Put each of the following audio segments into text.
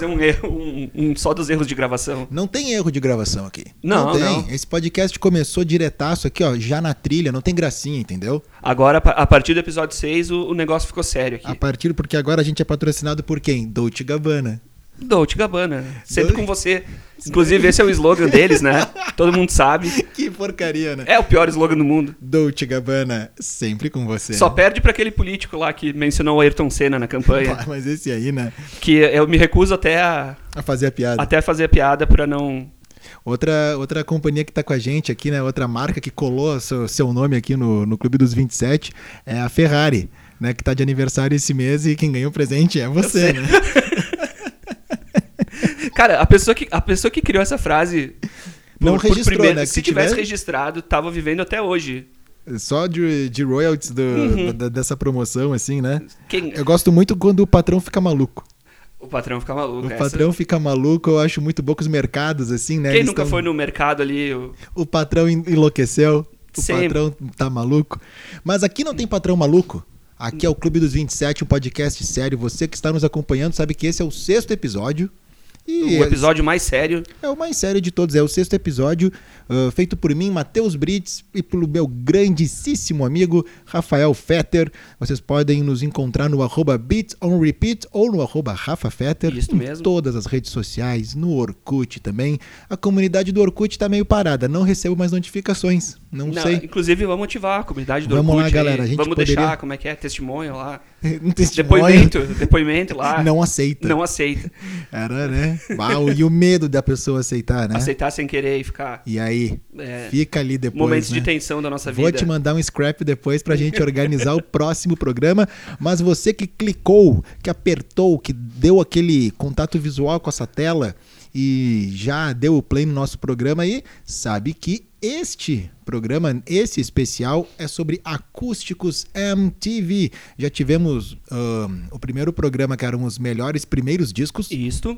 Fazer um erro, um, um só dos erros de gravação. Não tem erro de gravação aqui. Não, tem. não. Esse podcast começou diretaço aqui, ó, já na trilha, não tem gracinha, entendeu? Agora, a partir do episódio 6, o, o negócio ficou sério aqui. A partir porque agora a gente é patrocinado por quem? Dolce Gabbana. Dolce Gabbana. Sempre com você. Inclusive, esse é o slogan deles, né? Todo mundo sabe. Que porcaria, né? É o pior slogan do mundo. Dolce Gabbana, sempre com você. Só perde pra aquele político lá que mencionou o Ayrton Senna na campanha. Pá, Mas esse aí, né? Que eu me recuso até a, A fazer a piada. até a fazer a piada pra não. Outra, outra companhia que tá com a gente aqui, né? Outra marca que colou seu, seu nome aqui no, no Clube dos 27 é a Ferrari, né? Que tá de aniversário esse mês e quem ganhou o presente é você, né? Cara, a pessoa que, a pessoa que criou essa frase. Não registrou, né? Que Se se tivesse tiver- registrado, tava vivendo até hoje. Só de, de royalties do- Uhum. da- dessa promoção, assim, né? Quem... Eu gosto muito quando o patrão fica maluco. O patrão fica maluco. O essa- patrão fica maluco, eu acho muito bom que os mercados, assim, né? Quem eles nunca tão- foi no mercado ali? o- O patrão en- enlouqueceu. O Sempre. patrão tá maluco. Mas aqui não tem patrão maluco. Aqui é o Clube dos 27, um podcast sério. Você que está nos acompanhando sabe que esse é o sexto episódio. E O episódio mais sério. é o mais sério de todos. É o sexto episódio, ah, feito por mim, Matheus Brits, e pelo meu grandíssimo amigo Rafael Fetter. Vocês podem nos encontrar no arroba Beats on Repeat ou no arroba Rafa Fetter. Isso em mesmo. todas as redes sociais, no Orkut também. A comunidade do Orkut tá meio parada, não recebo mais notificações. Não, Não, sei. Inclusive, vamos ativar a comunidade do Vamos lá, Orkut aí. galera, a gente vamos poderia- deixar, como é que é? Testemunho lá. Um testemunho Depoimento. depoimento lá. Não aceita. Não aceita. Era, né? Uau, e o medo da pessoa aceitar, né? Aceitar sem querer e ficar. E aí? É, Fica ali depois. momentos né? de tensão da nossa Vou vida. te mandar um scrap depois pra gente organizar o próximo programa. Mas você que clicou, que apertou, que deu aquele contato visual com essa tela e já deu o play no nosso programa aí, sabe que este programa, esse especial, é sobre acústicos MTV. Já tivemos ahn, o primeiro programa que eram os melhores primeiros discos, Isto.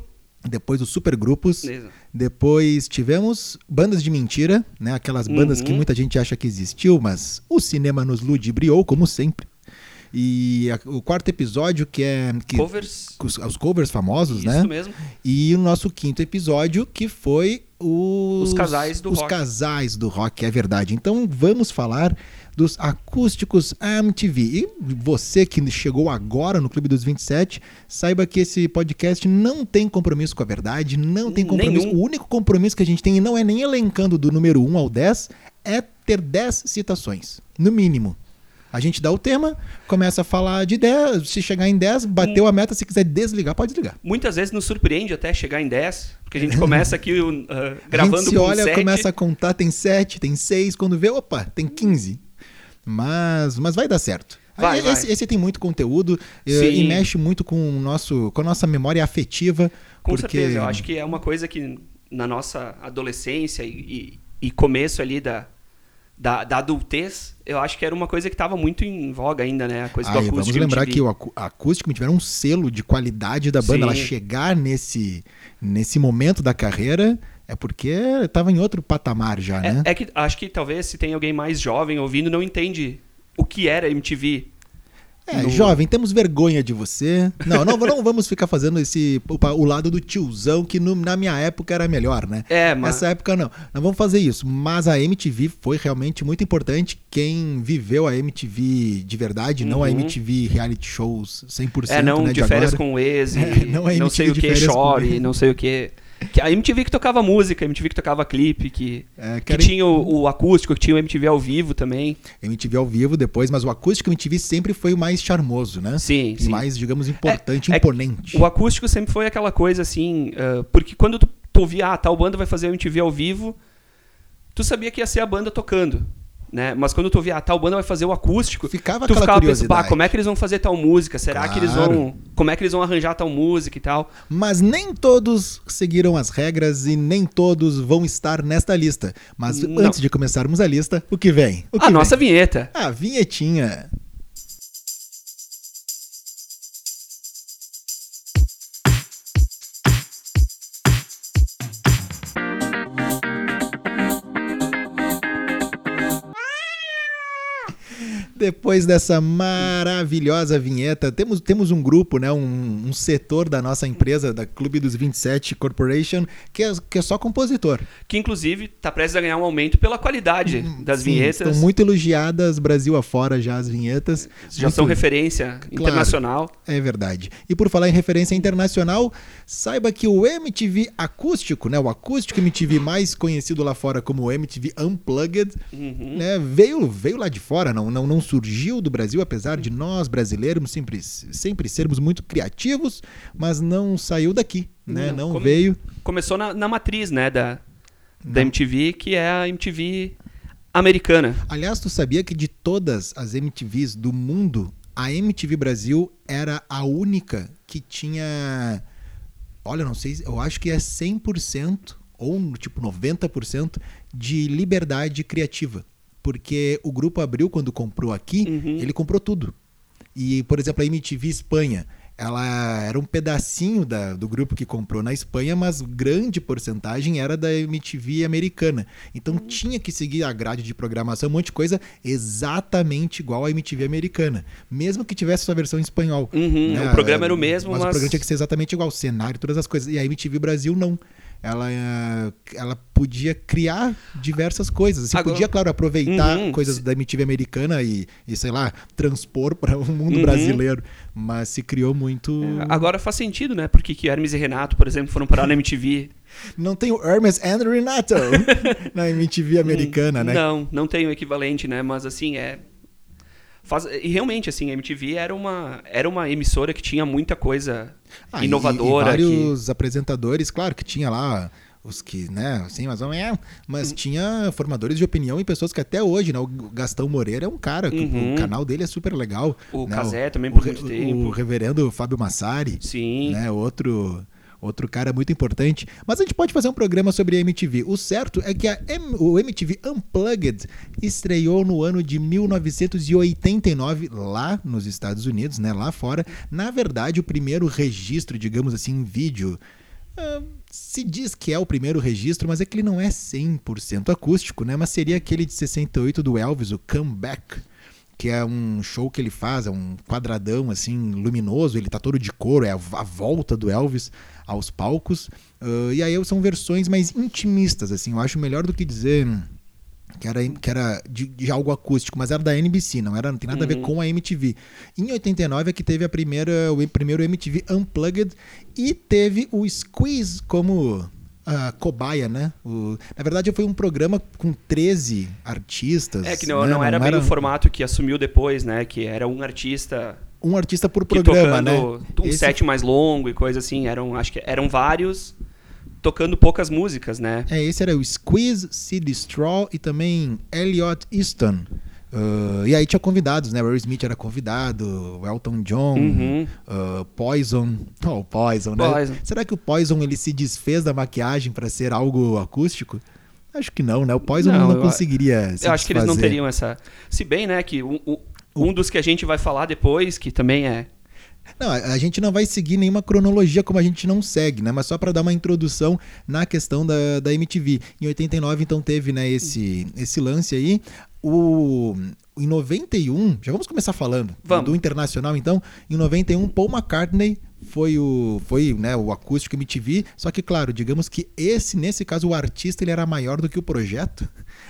depois os supergrupos. Beleza. Depois tivemos bandas de mentira, né? Aquelas bandas Uhum. que muita gente acha que existiu, mas o cinema nos ludibriou, como sempre. E a- o quarto episódio, que é que, Covers. os, os covers famosos, Isso né? mesmo. E o nosso quinto episódio, que foi os, Os casais do os rock. casais do rock, é verdade. Então vamos falar dos acústicos MTV. E você que chegou agora no Clube dos 27, saiba que esse podcast não tem compromisso com a verdade, não tem compromisso. Nenhum. O único compromisso que a gente tem, e não é nem elencando do número 1 ao 10, é ter 10 citações, no mínimo. A gente dá o tema, começa a falar de 10, se chegar em 10, bateu a meta, se quiser desligar, pode desligar. Muitas vezes nos surpreende até chegar em 10, porque a gente começa aqui uh, A gravando gente se com olha, 7. começa a contar, tem 7, tem 6, quando vê, opa, tem 15. Mas, mas vai dar certo. Vai, Aí, vai. esse, esse tem muito conteúdo eh, Sim. e mexe muito com, o nosso, com a nossa memória afetiva. Com porque... certeza, eu acho que é uma coisa que na nossa adolescência e, e- e começo ali da, da, da adultez, eu acho que era uma coisa que estava muito em voga ainda, né? A coisa do Aí, acústico. vamos lembrar MTV. que o acú- acústico tiveram um selo de qualidade da banda. Sim. Ela chegar nesse, nesse momento da carreira é porque estava em outro patamar já, né? É, é que acho que talvez se tem alguém mais jovem ouvindo não entende o que era MTV. É, no- jovem, temos vergonha de você. Não, não, não vamos ficar fazendo esse o, lado do tiozão que no- na minha época era melhor, né? É, mas Nessa época não. Não vamos fazer isso. Mas a MTV foi realmente muito importante. Quem viveu a MTV de verdade, não a Uhum. MTV reality shows 100%, é não né, de férias agora. com o ex, É, não não, é MTV sei o de que, com chore, não sei o que. Que a MTV que tocava música, a MTV que tocava clipe, que, É, que tinha o, o acústico, que tinha o MTV ao vivo também. MTV ao vivo depois, mas o acústico MTV sempre foi o mais charmoso, né? Sim, E sim. mais, digamos, importante, é- imponente. O acústico sempre foi aquela coisa assim, ah, porque quando tu, tu ouvia, ah, tal banda vai fazer o MTV ao vivo, tu sabia que ia ser a banda tocando, né? Mas quando tu ouvia, ah, tal banda vai fazer o acústico, Ficava tu ficava curiosidade. como é que eles vão fazer tal música? Será que eles Claro. vão, como é que eles vão arranjar tal música e tal? Mas nem todos seguiram as regras e nem todos vão estar nesta lista. Mas Não. antes de começarmos a lista, o que vem? O que A vem? nossa vinheta. A vinhetinha. Depois dessa maravilhosa vinheta, temos, temos um grupo, né, um, um setor da nossa empresa, da Clube dos 27 Corporation, que é, que é só compositor. Que inclusive está prestes a ganhar um aumento pela qualidade das Sim, vinhetas. Estão muito elogiadas Brasil afora já as vinhetas. Já Muito- são referência internacional. É verdade. E por falar em referência internacional, saiba que o MTV acústico, né, o acústico MTV mais conhecido lá fora como o MTV Unplugged, Uhum. né, veio, veio lá de fora, não, não, não surgiu do Brasil, apesar de nós brasileiros sempre, sempre sermos muito criativos, mas não saiu daqui, né? Não, Não como- veio. Começou na, na matriz, né, da, da MTV, que é a MTV americana. Aliás, tu sabia que de todas as MTVs do mundo, a MTV Brasil era a única que tinha. Olha, não sei, eu acho que é 100% ou tipo 90% de liberdade criativa. Porque o grupo Abril, quando comprou aqui, Uhum. ele comprou tudo. E, por exemplo, a MTV Espanha, ela era um pedacinho da- do grupo que comprou na Espanha, mas grande porcentagem era da MTV americana. Então tinha que seguir a grade de programação, um monte de coisa exatamente igual à MTV americana. Mesmo que tivesse sua versão em espanhol. Uhum, o programa era o mesmo, mas, o mas- programa tinha que ser exatamente igual, o cenário, todas as coisas. E a MTV Brasil não. Ela, ela podia criar diversas coisas. Assim, Agora- podia, claro, aproveitar Uhum. coisas da MTV americana e, e, sei lá, transpor para o mundo Uhum. brasileiro. Mas se criou muito. Agora faz sentido, né? Porque que Hermes e Renato, por exemplo, foram parar na MTV. Não tem o Hermes and Renato na MTV americana, né? Não, não tem o equivalente, né? Mas assim, é. Faz... E realmente, assim, a MTV era uma, era uma emissora que tinha muita coisa Ah, e- inovadora. E, que- vários apresentadores, claro que tinha lá os que, né, assim, mas não é. Mas Hum. tinha formadores de opinião e pessoas que até hoje, né? O Gastão Moreira é um cara, que Uhum. o canal dele é super legal. O né, Cazé também o por re- muito tempo. O reverendo Fábio Massari, Sim. né? Outro. Outro cara muito importante. Mas a gente pode fazer um programa sobre a MTV. O certo é que M- o MTV Unplugged estreou no ano de 1989, lá nos Estados Unidos, né? Lá fora. Na verdade, o primeiro registro, digamos assim, em vídeo. ah, se diz que é o primeiro registro, mas é que ele não é 100% acústico, né? Mas seria aquele de 68 do Elvis, o Comeback que é um show que ele faz, é um quadradão assim luminoso, ele tá todo de couro, é a volta do Elvis aos palcos. Ah, e aí são versões mais intimistas, assim, eu acho melhor do que dizer que era, que era de, de algo acústico, mas era da NBC, não era não tem nada a ver com a MTV. Em 89 é que teve a primeira, o primeiro MTV Unplugged e teve o Squeeze como a cobaia, né? O- na verdade foi um programa com 13 artistas. É que não, né? não era bem o formato que assumiu depois, né? Que era um artista um artista por programa, né? um Esse- set mais longo e coisa assim. Eram, acho que eram vários tocando poucas músicas, né? É, esse era o Squeeze, Sid Straw e também Elliot Easton. Ah, e aí tinha convidados, né? Will Smith era convidado, o Elton John, Uhum. ah, Poison. Oh, o Poison, né? Poison. Será que o Poison ele se desfez da maquiagem para ser algo acústico? Acho que não, né? O Poison Não, não, eu- conseguiria se Eu acho que eles não teriam essa. Se bem, né, que um- um dos que a gente vai falar depois, que também é. Não, a gente não vai seguir nenhuma cronologia como a gente não segue, né? Mas só para dar uma introdução na questão da, da MTV. Em 89, então, teve né, esse, esse lance aí. O, em 91, já vamos começar falando Vamos. do internacional, então. Em 91, Paul McCartney foi o foi né, o acústico MTV. Só que, claro, digamos que esse, nesse caso, o artista ele era maior do que o projeto.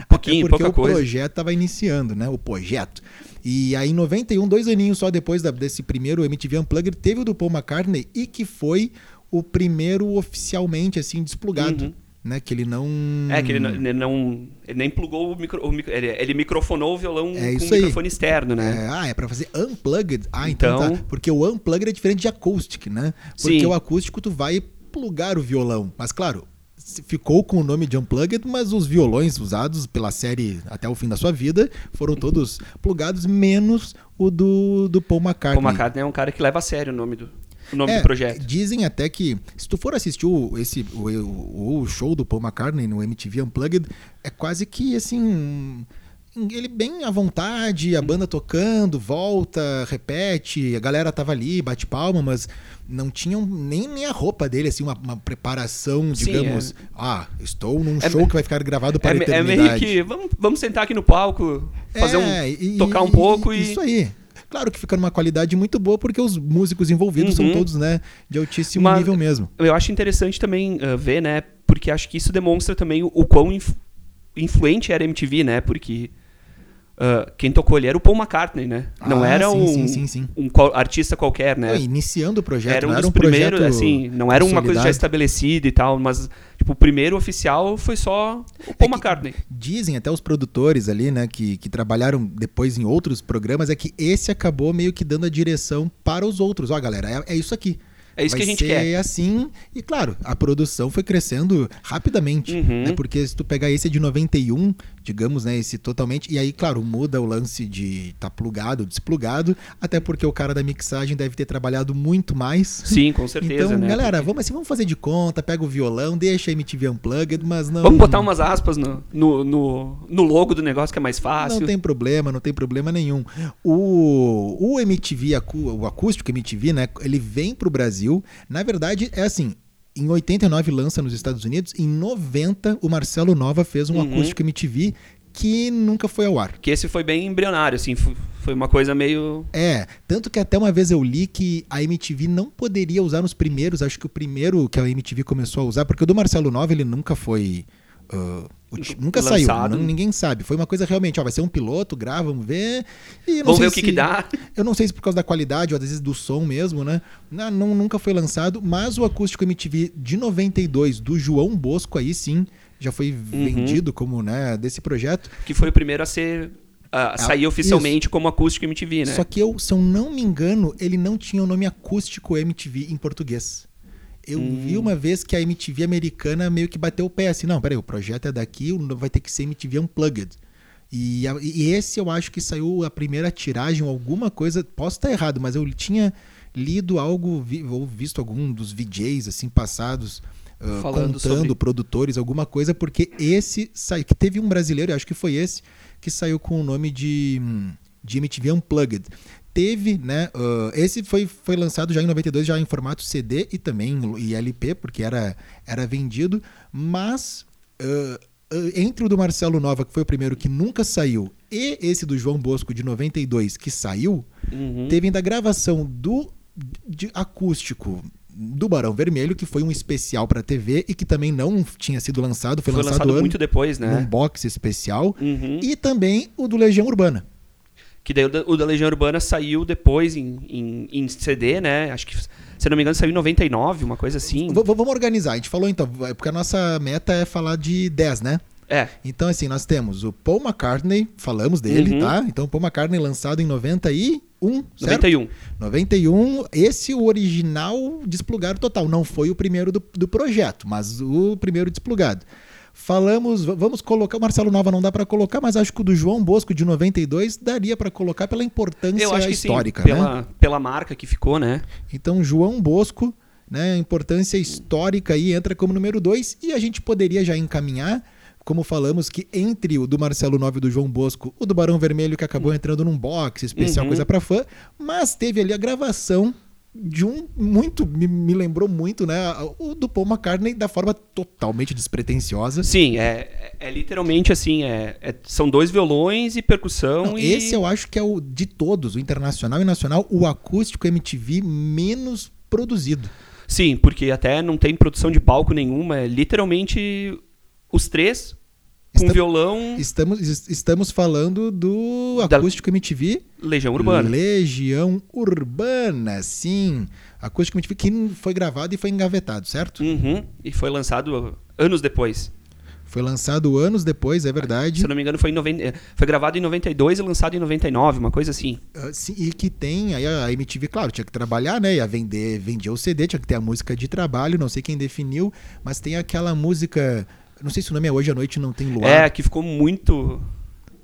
Pouquinho, Até porque o coisa. projeto estava iniciando, né? O projeto. E aí, em 91, dois aninhos só depois da- desse primeiro MTV Unplugged, teve o do Paul McCartney e que foi o primeiro oficialmente, assim, desplugado. Uhum. Né? Que ele não. É, que ele não, ele não. Ele nem plugou o, micro, o micro- ele, ele microfonou o violão É com isso um microfone externo, né? É, ah, é pra fazer unplugged? Ah, então, Então- tá. Porque o unplugged é diferente de acoustic, né? Porque Sim. o acústico tu vai plugar o violão. Mas claro, ficou com o nome de unplugged, mas os violões usados pela série até o fim da sua vida foram todos plugados, menos o do, do Paul McCartney. Paul McCartney é um cara que leva a sério o nome do, o nome É, do projeto. Dizem até que, se tu for assistir o, esse, o, o- show do Paul McCartney no MTV Unplugged, é quase que assim. ele bem à vontade, a banda tocando, volta, repete, a galera tava ali, bate palma, mas não tinham nem, nem a roupa dele, assim, uma, uma preparação, Sim, digamos, é. ah, estou num É show que vai ficar gravado para É, a me- é eternidade. meio que. Vamos, vamos sentar aqui no palco, fazer um. É, e- tocar um e- pouco e. Isso aí. Claro que fica numa qualidade muito boa, porque os músicos envolvidos são Uhum. todos, né, de altíssimo Mas- nível mesmo. Eu acho interessante também ah, ver, né? Porque acho que isso demonstra também o, o quão inf- influente era a MTV, né? Porque ah, quem tocou ali era o Paul McCartney, né? Não Ah, era sim, um, sim, sim, um qual- artista qualquer, né? Iniciando o projeto, era um não dos era um primeiros, assim, não era uma coisa já estabelecida e tal, mas tipo, o primeiro oficial foi só o Paul que- McCartney. Dizem até os produtores ali, né, que, que trabalharam depois em outros programas, é que esse acabou meio que dando a direção para os outros. Ó, galera, é, é isso aqui. É isso Vai que a gente ser quer. assim. E claro, a produção foi crescendo rapidamente. Uhum. Né? Porque se tu pegar esse é de 91, digamos, né? Esse totalmente. E aí, claro, muda o lance de tá plugado, desplugado. Até porque o cara da mixagem deve ter trabalhado muito mais. Sim, com certeza, então, né? galera, Porque- vamos assim, vamos fazer de conta, pega o violão, deixa a MTV Unplugged, mas não. Vamos botar umas aspas no, no, no, no logo do negócio que é mais fácil. Não tem problema, não tem problema nenhum. O, o MTV, o acústico MTV, né? Ele vem pro Brasil. Na verdade, é assim. Em 89 lança nos Estados Unidos, em 90 o Marcelo Nova fez um Uhum. acústico MTV que nunca foi ao ar. Que esse foi bem embrionário, assim, foi uma coisa meio. É, tanto que até uma vez eu li que a MTV não poderia usar nos primeiros, acho que o primeiro que a MTV começou a usar, porque o do Marcelo Nova ele nunca foi. uti- nunca saiu, Lançado. não- ninguém sabe. Foi uma coisa realmente, ó, vai ser um piloto, grava, vamos ver. Vamos ver o que, se- que dá. Eu não sei se por causa da qualidade ou às vezes do som mesmo, né? Não, não- nunca foi lançado, mas o acústico MTV de 92 do João Bosco aí sim já foi Uhum. vendido como, né, desse projeto. Que foi o primeiro a ser. a sair oficialmente como acústico MTV, né? Ah, Só que eu, se eu não me engano, ele não tinha o nome acústico MTV em português. Eu Hum. vi uma vez que a MTV americana meio que bateu o pé assim, não, peraí, o projeto é daqui, vai ter que ser MTV Unplugged. E, a- e esse eu acho que saiu a primeira tiragem alguma coisa, posso estar errado, mas eu tinha lido algo vi- ou visto algum dos VJs assim passados Falando contando sobre- produtores alguma coisa, porque esse saiu, que teve um brasileiro, acho que foi esse, que saiu com o nome de, hum, de MTV Unplugged. Teve, né? ah, esse foi, foi lançado já em 92, já em formato CD e também em LP, porque era, era vendido, mas ah, entre o do Marcelo Nova, que foi o primeiro que nunca saiu, e esse do João Bosco de 92, que saiu, Uhum. teve ainda a gravação do de acústico do Barão Vermelho, que foi um especial para TV e que também não tinha sido lançado, foi, Foi lançado, lançado ano, muito depois, num né? box especial. Uhum. E também o do Legião Urbana. Que daí o da, o da Legião Urbana saiu depois em, em, em CD, né? Acho que, se não me engano, saiu em 99, uma coisa assim. V- vamos organizar. A gente falou então, vai- porque a nossa meta é falar de 10, né? É, Então, assim, nós temos o Paul McCartney, falamos dele, Uhum. tá? Então, Paul McCartney lançado em 91, certo? 91. 91, esse o original desplugado total. Não foi o primeiro do, do projeto, mas o primeiro desplugado. Falamos, vamos colocar. O Marcelo Nova não dá pra colocar, mas acho que o do João Bosco de 92 daria pra colocar pela importância Eu acho que histórica, sim, né? pela, pela marca que ficou, né? Então, João Bosco, né, importância histórica aí entra como número 2 e a gente poderia já encaminhar, como falamos que entre o do Marcelo Nova e do João Bosco, o do Barão Vermelho que acabou entrando num box especial Uhum. coisa pra fã, mas teve ali a gravação de um muito me, me lembrou muito, né, o do Paul McCartney da forma totalmente despretensiosa. Sim, é, é, é literalmente assim, é, é- são dois violões e percussão Não, e... Esse eu acho que é o de todos, o internacional e nacional, o acústico MTV menos produzido. Sim, porque até não tem produção de palco nenhuma, é literalmente os três com Está- violão Estamos, es- estamos falando do Da- acústico MTV Legião Urbana. Legião Urbana, sim. Acústico MTV que foi gravado e foi engavetado, certo? Uhum, e foi lançado anos depois. Foi lançado anos depois, é verdade. Se eu não me engano, foi, em 90, eh, foi gravado em 92 e lançado em 99, uma coisa assim. Ah, sim, e que tem, aí a MTV, claro, tinha que trabalhar, né? Ia vender, vendia o CD, tinha que ter a música de trabalho, não sei quem definiu, mas tem aquela música, não sei se o nome é Hoje à Noite Não Tem Luar. É, que ficou muito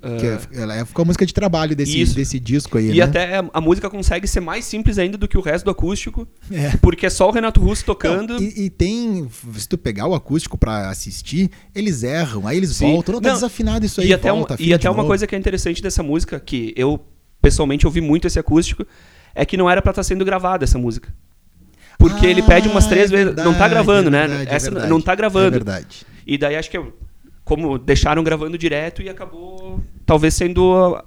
Que é, ela é- ficou a música de trabalho desse, Isso. desse disco aí, E né? até a música consegue ser mais simples ainda do que o resto do acústico, É. porque é só o Renato Russo tocando. Não, e, e tem, se tu pegar o acústico pra assistir, eles erram, aí eles Sim. voltam. Não, tá Não, desafinado isso aí, e até, volta, uma, afina e até uma novo. coisa que é interessante dessa música, que eu pessoalmente ouvi muito esse acústico, é que não era pra estar sendo gravada essa música. Porque Ah, ele pede umas três é vezes. não tá verdade, gravando, é né? verdade, é Essa verdade. não tá gravando. É verdade. E daí acho que eu- como deixaram gravando direto e acabou talvez sendo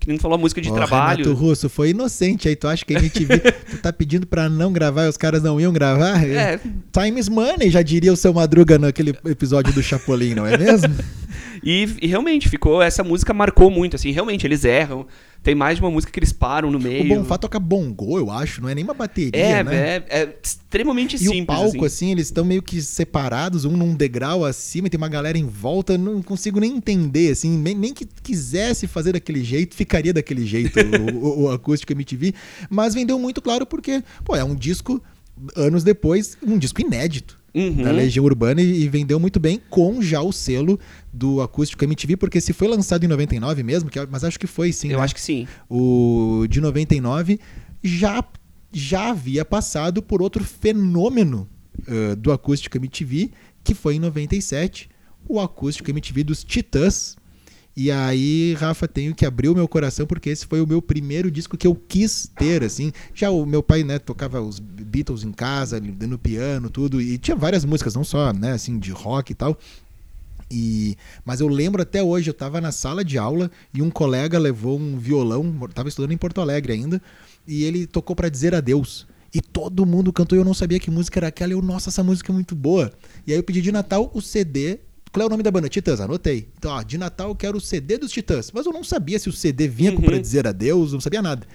que nem falou música de Ó, trabalho. Renato Russo, foi inocente aí. Tu acha que a MTV tu tá pedindo pra não gravar e os caras não iam gravar? É. Time is money, já diria o seu Madruga naquele episódio do Chapolin, não é mesmo? E, e realmente ficou essa música marcou muito assim, realmente eles erram. Tem mais de uma música que eles param no o meio. Bonfá toca bongô, eu acho, não é nem uma bateria, é, né? é, é extremamente E simples o palco, assim. assim, eles estão meio que separados, um num degrau acima e tem uma galera em volta. Não consigo nem entender, assim. Nem, nem que quisesse fazer daquele jeito, ficaria daquele jeito o, o- o acústico MTV. Mas vendeu muito claro porque, pô, é um disco, anos depois, um disco inédito. Uhum. Da Legião Urbana e, e vendeu muito bem com já o selo do acústico MTV, porque se foi lançado em 99 mesmo, que, é- mas acho que foi sim. Eu né? acho que sim. o de 99 já, já havia passado por outro fenômeno uh, do acústico MTV, que foi em 97, o acústico MTV dos Titãs. E aí, Rafa, tenho que abrir o meu coração porque esse foi o meu primeiro disco que eu quis ter, assim. Já o meu pai, né, tocava os Beatles em casa, no piano, tudo, e tinha várias músicas, não só, né, assim, de rock e tal. E, mas eu lembro até hoje, eu estava na sala de aula e um colega levou um violão, estava estudando em Porto Alegre ainda, e ele tocou para dizer adeus. E todo mundo cantou e eu não sabia que música era aquela. E eu, nossa, essa música é muito boa. E aí eu pedi de Natal o CD. Qual é o nome da banda? Titãs, anotei. Então, ó, de Natal eu quero o CD dos Titãs. Mas eu não sabia se o CD vinha com Uhum. pra dizer adeus, não sabia nada.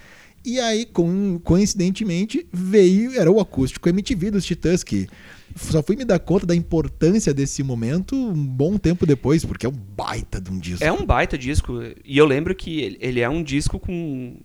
E aí, com- coincidentemente, veio, era o acústico MTV dos Titãs, que só fui me dar conta da importância desse momento um bom tempo depois, porque é um baita de um disco. É um baita disco. E eu lembro que ele é um disco com.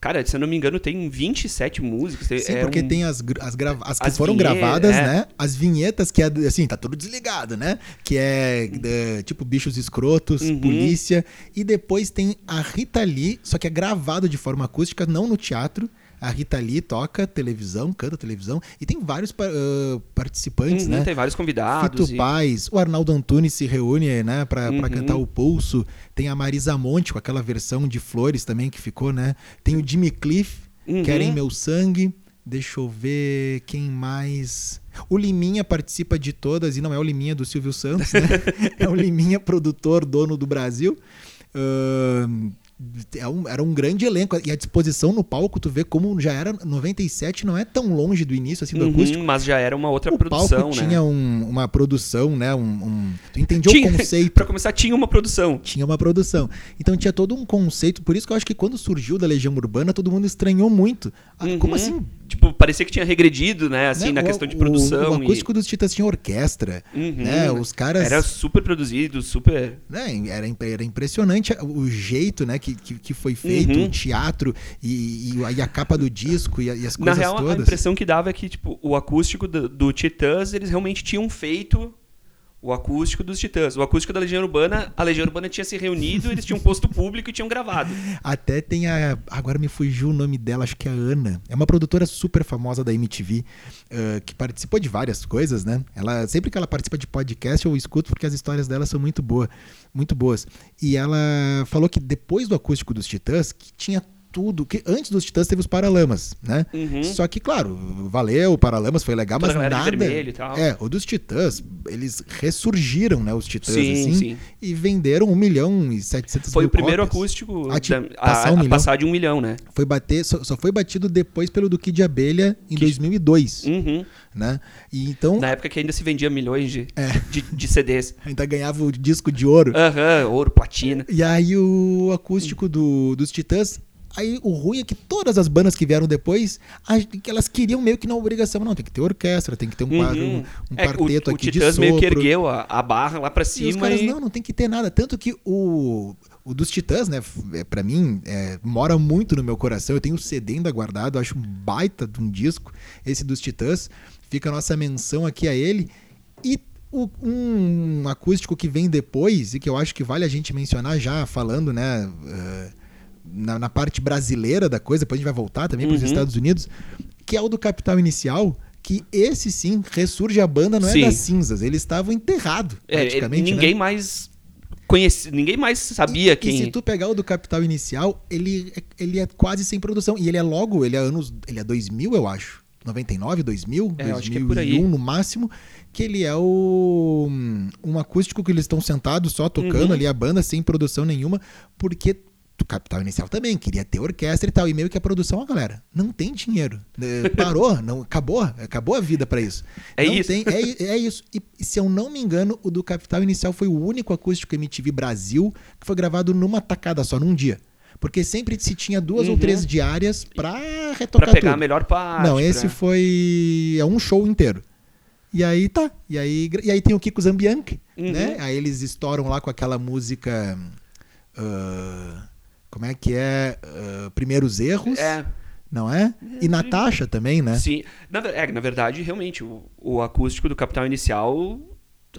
Cara, se eu não me engano, tem 27 músicas. Sim, é porque um- tem as, as, grava- as que As foram gravadas, é. né? As vinhetas que é, assim, tá tudo desligado, né? Que é, é, tipo Bichos Escrotos, Uhum. Polícia. E depois tem a Rita Lee, só que é gravado de forma acústica, não no teatro. A Rita Lee toca televisão, canta televisão. E tem vários ah, participantes, Uhum, né? Tem vários convidados. Fito e- Paz, o Arnaldo Antunes se reúne, né, pra, pra Uhum. cantar o Pulso. Tem a Marisa Monte com aquela versão de Flores também que ficou, né? Tem o Jimmy Cliff, Uhum. Querem Meu Sangue. Deixa eu ver quem mais. O Liminha participa de todas e não é o Liminha do Silvio Santos, né? é o Liminha, produtor, dono do Brasil. Um- era um grande elenco. E a disposição no palco, tu vê como já era 97, não é tão longe do início assim do Uhum, acústico. mas já era uma outra O produção, palco né? tinha um- uma produção, né? Um, um- tu entendia Tinha- o conceito. pra começar, tinha uma produção. Tinha uma produção. Então tinha todo um conceito. Por isso que eu acho que quando surgiu da Legião Urbana, todo mundo estranhou muito. Ah, Como Uhum. assim? Tipo, parecia que tinha regredido, né? Assim, né? na O- questão de o- produção. O, acústico dos Titãs tinha orquestra. e... Uhum. né? Os caras. Era super produzido, super. né, era, era impressionante o jeito né, que, que, que foi feito, Uhum. o teatro e, e a- e a capa do disco e, a- e as Na coisas real, a todas. impressão que dava é que, tipo, o acústico do, do Titãs, eles realmente tinham feito o acústico dos Titãs. O acústico da Legião Urbana, a Legião Urbana tinha se reunido, eles tinham posto público e tinham gravado. Até tem a. Agora me fugiu o nome dela, acho que é a Ana. É uma produtora super famosa da MTV, eh, que participou de várias coisas, né? Ela, sempre que ela participa de podcast, eu escuto porque as histórias dela são muito, boa, muito boas. E ela falou que depois do acústico dos Titãs, que tinha tudo. que Antes dos Titãs teve os Paralamas, né? Uhum. Só que, claro, valeu, o Paralamas foi legal, Toda mas a de nada. vermelho e tal. É, o dos Titãs, eles ressurgiram, né? Os Titãs, Sim, assim, sim. e venderam 1 milhão e 700 Foi o primeiro cópias. acústico tipo, da- a, passar um a passar de um milhão, né? Foi bater, só, só foi batido depois pelo do Kid Abelha em 2002, Uhum. né? E então Na época que ainda se vendia milhões de, É. de, de CDs. ainda ganhava o disco de ouro. Aham, ouro, platina. E aí o acústico do, dos Titãs, aí o ruim é que todas as bandas que vieram depois, elas queriam meio que na obrigação, não, tem que ter orquestra, tem que ter um, par- um, Uhum. um É, quarteto o, o aqui Titãs de meio que sopro. ergueu a, a barra lá pra E os cima caras, e... não, não tem que ter nada. Tanto que o, o dos Titãs, né, é, pra mim, é, mora muito no meu coração. Eu tenho o CD ainda guardado, acho um baita de um disco, esse dos Titãs. Fica a nossa menção aqui a ele. E O- um acústico que vem depois e que eu acho que vale a gente mencionar já falando, né? eh, na, na parte brasileira da coisa, depois a gente vai voltar também para os Uhum. Estados Unidos, que é o do Capital Inicial, que esse sim ressurge a banda, não é Sim. das cinzas, eles estavam enterrados É, praticamente. ninguém né? mais conhecia, ninguém mais sabia E quem. se tu pegar o do Capital Inicial, ele, é- ele é quase sem produção. E ele é logo, ele é anos. Ele é 2000, eu acho. 99, 2000, É, eu acho que é 2001 por aí. no máximo. Que ele é o. Um acústico que eles estão sentados só tocando Uhum. ali a banda, sem produção nenhuma. Porque Capital Inicial também queria ter orquestra e tal. E meio que a produção, ó, galera, não tem dinheiro. É, Parou, não, acabou. Acabou a vida pra isso. É Não isso. tem- é, é isso. E, se eu não me engano, o do Capital Inicial foi o único acústico MTV Brasil que foi gravado numa tacada só, num dia. Porque sempre se tinha duas ou Uhum. três diárias pra retocar Pra pegar a tudo. melhor parte. Não, esse pra- foi é um show inteiro. E aí tá. E aí, e aí tem o Kiko Zambianchi, Uhum. né? Aí eles estouram lá com aquela música. ah, como é que é? Ah, Primeiros Erros, É, não é? E Natasha também, né? sim. Na, é, na verdade, realmente, o, o acústico do Capital Inicial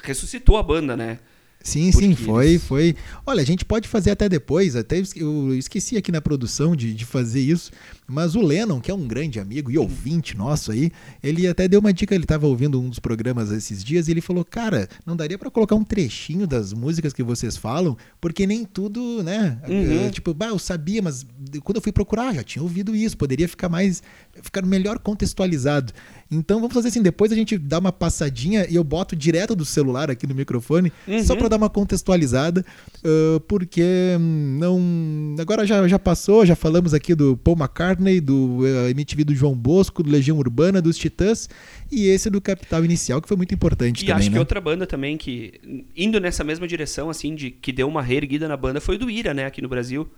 ressuscitou a banda, né? Sim, Porque sim, foi, eles- foi. Olha, a gente pode fazer até depois, até eu esqueci aqui na produção de, de fazer isso, mas o Lennon, que é um grande amigo e ouvinte nosso aí, ele até deu uma dica, ele estava ouvindo um dos programas esses dias e ele falou, cara, não daria para colocar um trechinho das músicas que vocês falam, porque nem tudo, né? Uhum. eh, Tipo, bah, eu sabia, mas quando eu fui procurar, já tinha ouvido isso, poderia ficar mais, ficar melhor contextualizado. Então vamos fazer assim, depois a gente dá uma passadinha e eu boto direto do celular aqui no microfone, só Uhum. para dar uma contextualizada, ah, porque hum, não. Agora já, já passou, já falamos aqui do Paul McCartney, do ah, MTV do João Bosco, do Legião Urbana, dos Titãs, e esse do Capital Inicial, que foi muito importante E também. acho que né? outra banda também que, indo nessa mesma direção, assim, de que deu uma reerguida na banda, foi o do Ira, né, aqui no Brasil.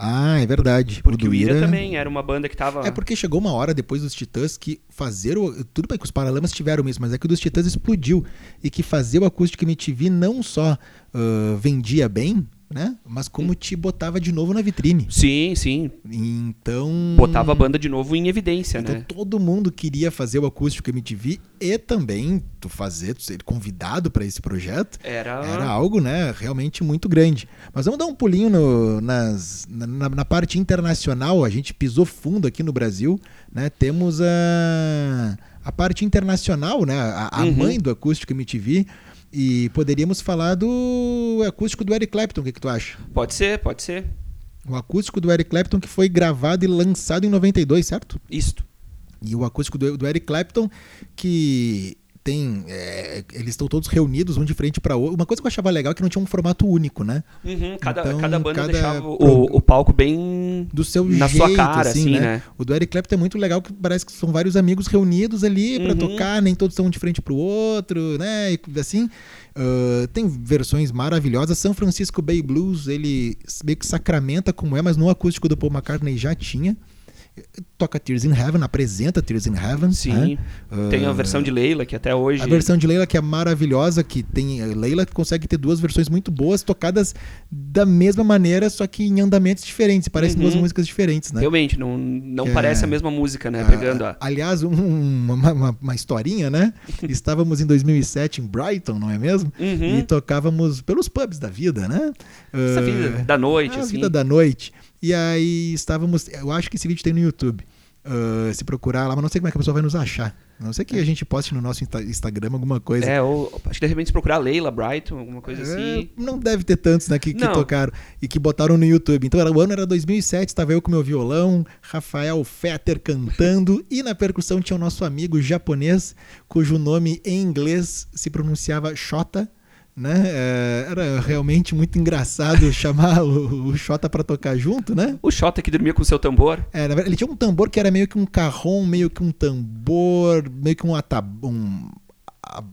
Ah, é verdade. Porque o Ira, também era uma banda que tava. É porque chegou uma hora depois dos Titãs que fazer o. Tudo bem que os Paralamas tiveram isso, mas é que o dos Titãs explodiu. E que fazer o acústico MTV não só ah, vendia bem, né? Mas como te botava de novo na vitrine. Sim, sim. Então. Botava a banda de novo em evidência, Então né? todo mundo queria fazer o acústico MTV e também tu fazer, tu ser convidado para esse projeto. Era. Era algo, né, realmente muito grande. Mas vamos dar um pulinho no- nas, na, na- parte internacional. A gente pisou fundo aqui no Brasil, né? Temos a, a parte internacional, né? A, a Uhum. mãe do acústico MTV. E poderíamos falar do acústico do Eric Clapton. O que, que tu acha? Pode ser, pode ser. O acústico do Eric Clapton que foi gravado e lançado em 92, certo? Isto. E o acústico do, do Eric Clapton, que tem. é, eles estão todos reunidos, um de frente para outro. Uma coisa que eu achava legal é que não tinha um formato único, né? Uhum, cada, Então, cada banda cada deixava pro- o, o palco bem Do seu na jeito, sua cara, assim, assim, né? né? O do Eric Clapton é muito legal, que parece que são vários amigos reunidos ali pra Uhum. tocar, nem todos estão de frente pro outro, né? E assim. Ah, tem versões maravilhosas. São Francisco Bay Blues, ele meio que sacramenta como é, mas no acústico do Paul McCartney já tinha. Toca Tears in Heaven, apresenta Tears in Heaven. Sim. né? Tem a Ah, versão de Leila, que até hoje. A versão de Leila que é maravilhosa, que tem Leila consegue ter duas versões muito boas, tocadas da mesma maneira, só que em andamentos diferentes. Parecem Uhum. duas músicas diferentes, né? Realmente, não, não Que parece é- a mesma música, né? Ah, Pegando a. Aliás, um- uma, uma- uma historinha, né? Estávamos em 2007 em Brighton, não é mesmo? Uhum. E tocávamos pelos pubs da vida, né? Essa Ah, vida da noite, a assim. vida da noite. E aí estávamos. Eu acho que esse vídeo tem no YouTube. Ah, se procurar lá, mas não sei como é que a pessoa vai nos achar. A não sei que a gente poste no nosso Insta- Instagram alguma coisa. É, ou acho que de repente se procurar Leila, Brighton, alguma coisa assim. É, não deve ter tantos né, que, que tocaram e que botaram no YouTube. Então era, o ano era 2007, estava eu com meu violão, Rafael Fetter cantando e na percussão tinha o nosso amigo japonês, cujo nome em inglês se pronunciava Shota. Né? É, era realmente muito engraçado chamar o, o Xota para tocar junto, né? O Xota que dormia com seu tambor. É, na verdade, ele tinha um tambor que era meio que um carrom, meio que um tambor, meio que um, atab um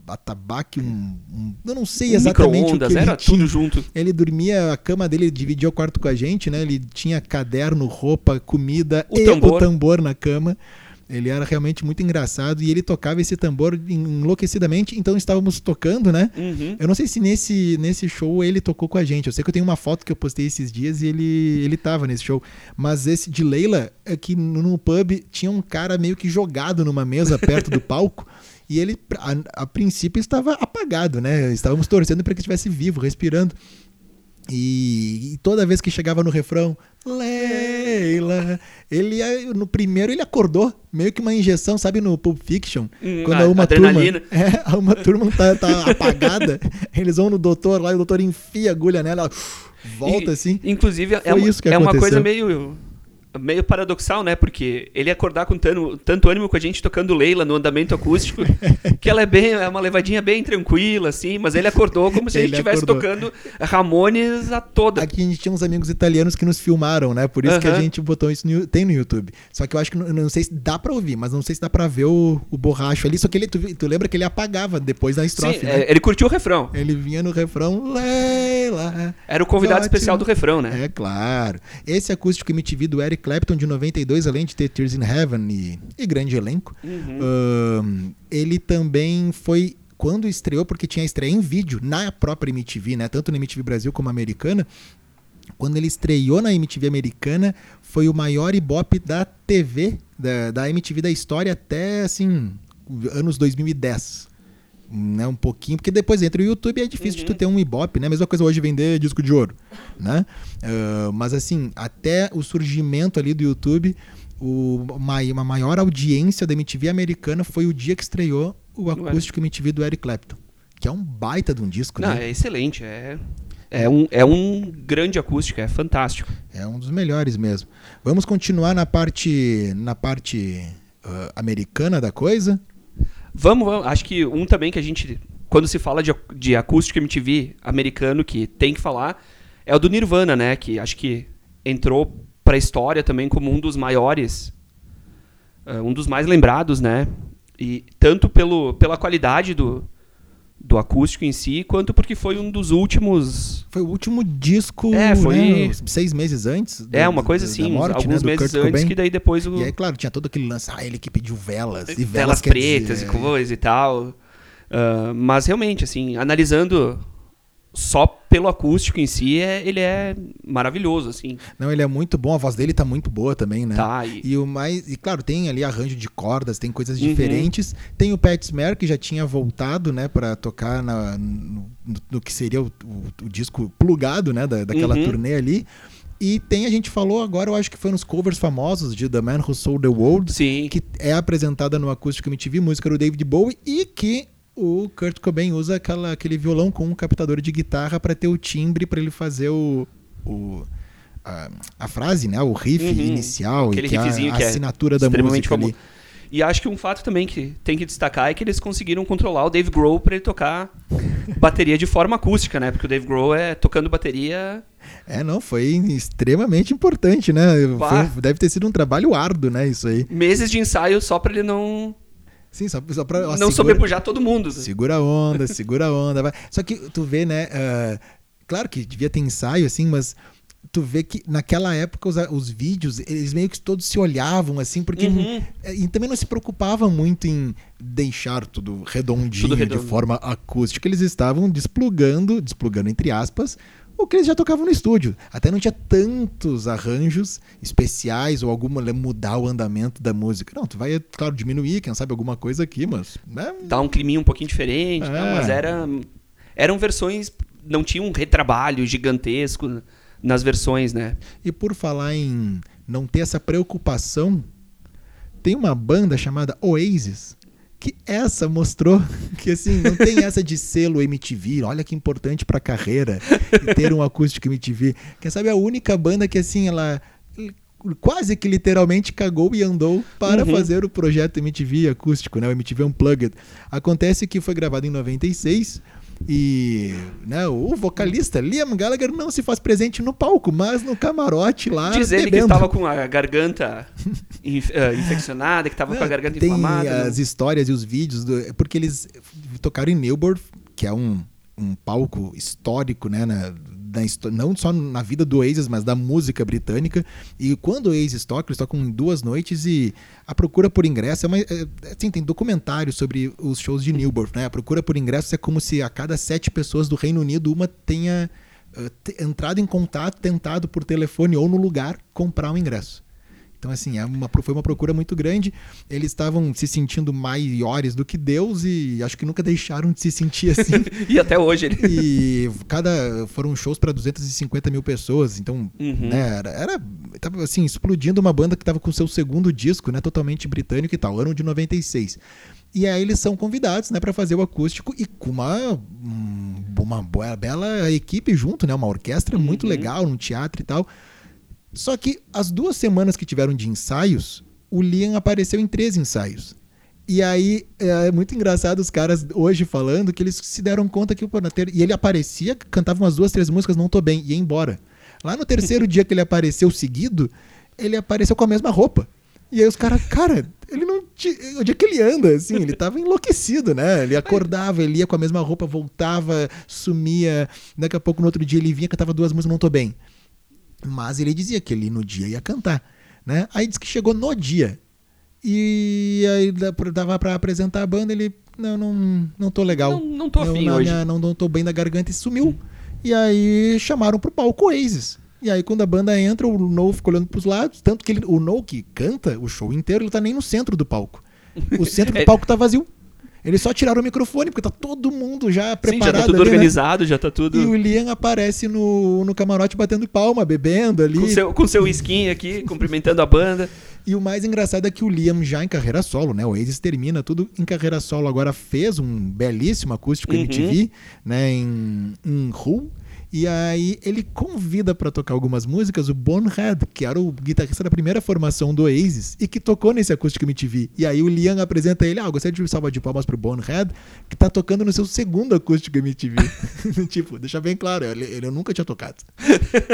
atabaque, um, um- Eu não sei exatamente o que ele era tinha. tudo junto. Ele dormia, a cama dele ele dividia o quarto com a gente, né? Ele tinha caderno, roupa, comida O e tambor. o tambor na cama. Ele era realmente muito engraçado e ele tocava esse tambor enlouquecidamente, então estávamos tocando, né? Uhum. Eu não sei se nesse, nesse show ele tocou com a gente. Eu sei que eu tenho uma foto que eu postei esses dias e ele, ele tava nesse show. Mas esse de Leila é que no, pub tinha um cara meio que jogado numa mesa perto do palco. E ele, a, a princípio, estava apagado, né? Estávamos torcendo para que estivesse vivo, respirando. E, e, toda vez que chegava no refrão, Leila, ele no primeiro ele acordou, meio que uma injeção, sabe, no Pulp Fiction, Hum, quando a- uma adrenalina. turma, é, uma turma tá, tá apagada, eles vão no doutor lá e o doutor enfia a agulha nela, ela volta E- assim. Inclusive, é, uma, é uma coisa meio, meio paradoxal, né? Porque ele acordar com tanto, tanto ânimo com a gente tocando Leila no andamento acústico, que ela é bem, é uma levadinha bem tranquila, assim, mas ele acordou como se a gente Ele estivesse tocando Ramones a toda. Aqui a gente tinha uns amigos italianos que nos filmaram, né? Por isso que a gente botou isso no, tem no YouTube. Só que eu acho que não, não sei se dá pra ouvir, mas não sei se dá pra ver o, o borracho ali. Só que ele, tu, tu lembra que ele apagava depois da Sim, estrofe, é, né? ele curtiu o refrão. Ele vinha no refrão, Leila. Era o convidado Ótimo. especial do refrão, né? É claro. Esse acústico MTV do Eric Clapton de 92, além de ter Tears in Heaven e, e grande elenco, Uhum. ahn, ele também foi quando estreou, porque tinha estreia em vídeo na própria MTV, né? Tanto na MTV Brasil como americana. Quando ele estreou na MTV americana, foi o maior ibope da TV, da, da MTV da história até, assim, anos 2010. Né, um pouquinho, porque depois entra o YouTube e é difícil de tu ter um ibope, né? Mesma coisa hoje vender disco de ouro, né? Ah, mas assim, até o surgimento ali do YouTube, o, uma, uma maior audiência da MTV americana foi o dia que estreou o acústico MTV do Eric Clapton, que é um baita de um disco, Não, né? é excelente. É, é, um, é um grande acústico, é fantástico. É um dos melhores mesmo. Vamos continuar na parte na parte ah, americana da coisa. Vamos, vamos. Acho que um também que a gente, quando se fala de, de acústico MTV americano, que tem que falar, é o do Nirvana, né? Que acho que entrou pra história também como um dos maiores, ah, um dos mais lembrados, né? E tanto pelo, pela qualidade do, do acústico em si, quanto porque foi um dos últimos. Foi o último disco, É, foi- né, seis meses antes. É, da- uma coisa da- assim, morte, alguns né, do meses antes, que daí depois o. E aí, claro, tinha todo aquele lance, ah, ele que pediu velas. E velas, velas pretas dizer- e coisa e tal. Ah, mas realmente, assim, analisando só pelo acústico em si, é- ele é maravilhoso, assim. Não, ele é muito bom, a voz dele tá muito boa também, né? Tá, e- E o mais. E claro, tem ali arranjo de cordas, tem coisas Uhum. diferentes. Tem o Pat Smear, que já tinha voltado, né, pra tocar na- no, no- no que seria o, o- o disco plugado, né, da, daquela Uhum. turnê ali. E tem, a gente falou agora, eu acho que foi nos covers famosos de The Man Who Sold the World, Sim. que é apresentada no Acústico MTV, música do David Bowie, e que o Kurt Cobain usa aquela, aquele violão com um captador de guitarra para ter o timbre para ele fazer o, o- a, a frase, né, o riff Uhum. inicial Aquele e que é a, a é assinatura da extremamente música ali. E acho que um fato também que tem que destacar é que eles conseguiram controlar o Dave Grohl pra ele tocar bateria de forma acústica, né? Porque o Dave Grohl é tocando bateria. É, não, foi extremamente importante, né? Foi- deve ter sido um trabalho árduo, né, isso aí. Meses de ensaio só pra ele não, Sim, só, só pra... ó, não segura- sobrepujar todo mundo. Segura a onda, segura a onda. Vai. Só que tu vê, né? ah, claro que devia ter ensaio, assim, mas tu vê que naquela época os, os vídeos, eles meio que todos se olhavam, assim, porque. Uhum. E também não se preocupavam muito em deixar tudo redondinho Tudo de forma acústica. Eles estavam desplugando, desplugando entre aspas, o eles já tocavam no estúdio. Até não tinha tantos arranjos especiais ou alguma mudar o andamento da música. Não, tu vai, claro, diminuir, quem sabe alguma coisa aqui, mas. Né? Dá um climinho um pouquinho diferente, É. tá? mas era, eram versões. Não tinha um retrabalho gigantesco nas versões, né? E por falar em não ter essa preocupação, tem uma banda chamada Oasis que essa mostrou que assim não tem essa de selo MTV. Olha que importante pra carreira e ter um acústico MTV. Quem sabe é a única banda que assim ela quase que literalmente cagou e andou para Uhum. fazer o projeto MTV acústico, né? O MTV Unplugged. Acontece que foi gravado em 96 e né, o vocalista Liam Gallagher não se faz presente no palco, mas no camarote lá Diz ele que bebendo. estava com a garganta inf- eh, infeccionada, que estava com a garganta Tem inflamada. né? as histórias e os vídeos, do- porque eles tocaram em Newport, que é um, um palco histórico, né? Na, na não só na vida do Oasis, mas da música britânica. E quando o Oasis toca, eles tocam em duas noites e a procura por ingresso é uma. é, assim, tem documentário sobre os shows de Newport, né? A procura por ingresso é como se a cada sete pessoas do Reino Unido, uma tenha te- entrado em contato, tentado por telefone ou no lugar comprar um ingresso. Então, assim, é uma, foi uma procura muito grande. Eles estavam se sentindo maiores do que Deus e acho que nunca deixaram de se sentir assim. e até hoje. Ele... E cada. Foram shows para 250 mil pessoas. Então, uhum. né, era, era. Tava assim, explodindo uma banda que estava com seu segundo disco, né? Totalmente britânico e tal, ano de 96. E aí eles são convidados, né, para fazer o acústico e com uma, uma bela equipe junto, né? Uma orquestra muito uhum. legal, num teatro e tal. Só que as duas semanas que tiveram de ensaios, o Liam apareceu em três ensaios. E aí é muito engraçado os caras hoje falando que eles se deram conta que pô, ter... e ele aparecia, cantava umas duas, três músicas, não tô bem, e ia embora. Lá no terceiro dia que ele apareceu seguido, ele apareceu com a mesma roupa. E aí os caras, cara, ele não. Onde é que ele anda? Assim, ele tava enlouquecido, né? Ele acordava, ele ia com a mesma roupa, voltava, sumia. Daqui a pouco, no outro dia, ele vinha, cantava duas músicas, não tô bem. Mas ele dizia que ele no dia ia cantar. Né? Aí disse que chegou no dia. E aí dava para apresentar a banda, ele. Não, não, não tô legal. Não, não tô afim hoje. Minha, não, não tô bem da garganta e sumiu. E aí chamaram pro palco Oasis. E aí, quando a banda entra, o No fica olhando pros lados. Tanto que ele, o No que canta o show inteiro, ele tá nem no centro do palco. O centro do palco tá vazio. Eles só tiraram o microfone, porque tá todo mundo já preparado. Sim, já tá tudo ali, né? organizado, né? já tá tudo. E o Liam aparece no, no camarote batendo palma, bebendo ali. Com seu, com seu skin aqui, cumprimentando a banda. E o mais engraçado é que o Liam, já em carreira solo, né? O Oasis termina tudo em carreira solo. Agora fez um belíssimo acústico uhum. MTV, né? Em, em Hull. E aí ele convida para tocar algumas músicas o Bonehead, que era o guitarrista da primeira formação do Oasis e que tocou nesse acústico MTV. E aí o Liam apresenta ele, ah, gostaria de salva de palmas pro Bonehead, que tá tocando no seu segundo acústico MTV. tipo, deixa bem claro, ele, ele nunca tinha tocado.